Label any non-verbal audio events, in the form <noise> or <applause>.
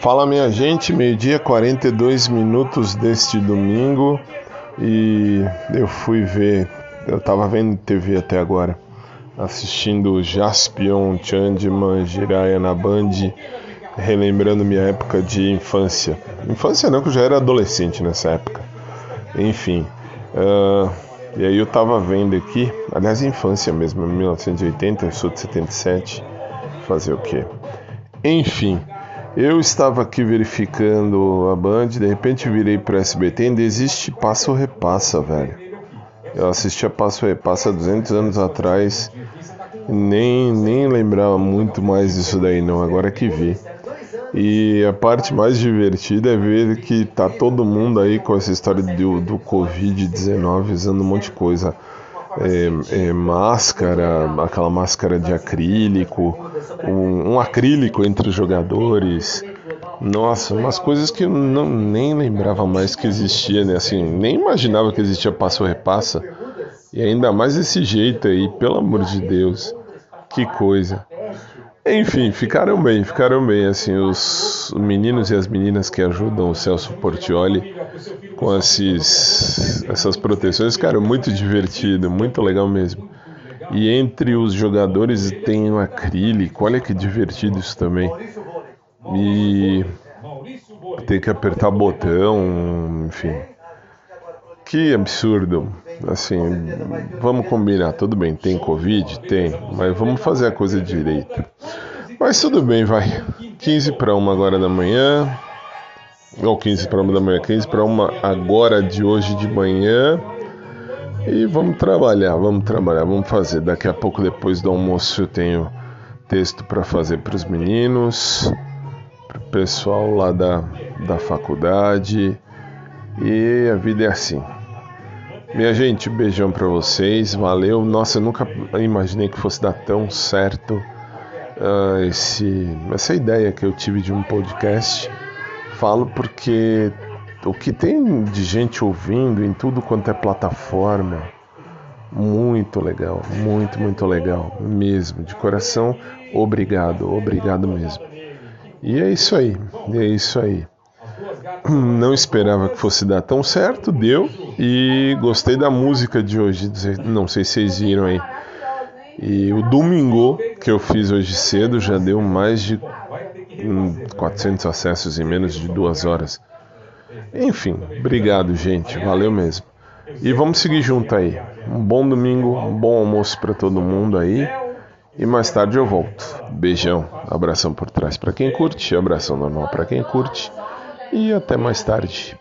Fala minha gente, meio-dia 42 minutos deste domingo e eu fui ver, eu tava vendo TV até agora, assistindo Jaspion Chandiman Jiraya na Band, relembrando minha época de infância. Infância não, que eu já era adolescente nessa época. Enfim, uh, e aí eu tava vendo aqui, aliás, infância mesmo, 1980, eu sou de 77, fazer o quê? Enfim. Eu estava aqui verificando a Band, de repente virei para SBT, ainda existe Passo Repassa, velho. Eu assistia Passo Repassa 200 anos atrás, nem, nem lembrava muito mais disso daí não, agora que vi. E a parte mais divertida é ver que tá todo mundo aí com essa história do, do Covid-19 usando um monte de coisa é, é, máscara, aquela máscara de acrílico, um, um, acrílico entre os jogadores. Nossa, umas coisas que eu não, nem lembrava mais que existia, né? Assim, nem imaginava que existia passo repassa. E ainda mais desse jeito aí, pelo amor de Deus. Que coisa. Enfim, ficaram bem, ficaram bem, assim, os meninos e as meninas que ajudam o Celso Portioli com esses, essas proteções, cara, muito divertido, muito legal mesmo. E entre os jogadores tem um acrílico, olha que divertido isso também. E tem que apertar botão, enfim. Que absurdo. Assim, vamos combinar, tudo bem, tem Covid? Tem, mas vamos fazer a coisa direito. Mas tudo bem, vai. 15 para uma agora da manhã. Ou 15 para uma da manhã, 15 para uma agora de hoje de manhã. E vamos trabalhar, vamos trabalhar, vamos fazer. Daqui a pouco, depois do almoço, eu tenho texto para fazer para os meninos, para o pessoal lá da, da faculdade. E a vida é assim. Minha gente, beijão para vocês, valeu. Nossa, eu nunca imaginei que fosse dar tão certo uh, esse, essa ideia que eu tive de um podcast. Falo porque o que tem de gente ouvindo em tudo quanto é plataforma, muito legal, muito, muito legal mesmo, de coração, obrigado, obrigado mesmo. E é isso aí, é isso aí. <clears throat> Não esperava que fosse dar tão certo, deu. E gostei da música de hoje. Não sei se vocês viram aí. E o domingo que eu fiz hoje cedo já deu mais de 400 acessos em menos de duas horas. Enfim, obrigado, gente. Valeu mesmo. E vamos seguir junto aí. Um bom domingo, um bom almoço para todo mundo aí. E mais tarde eu volto. Beijão, abração por trás para quem curte, abração normal para quem curte e até mais tarde.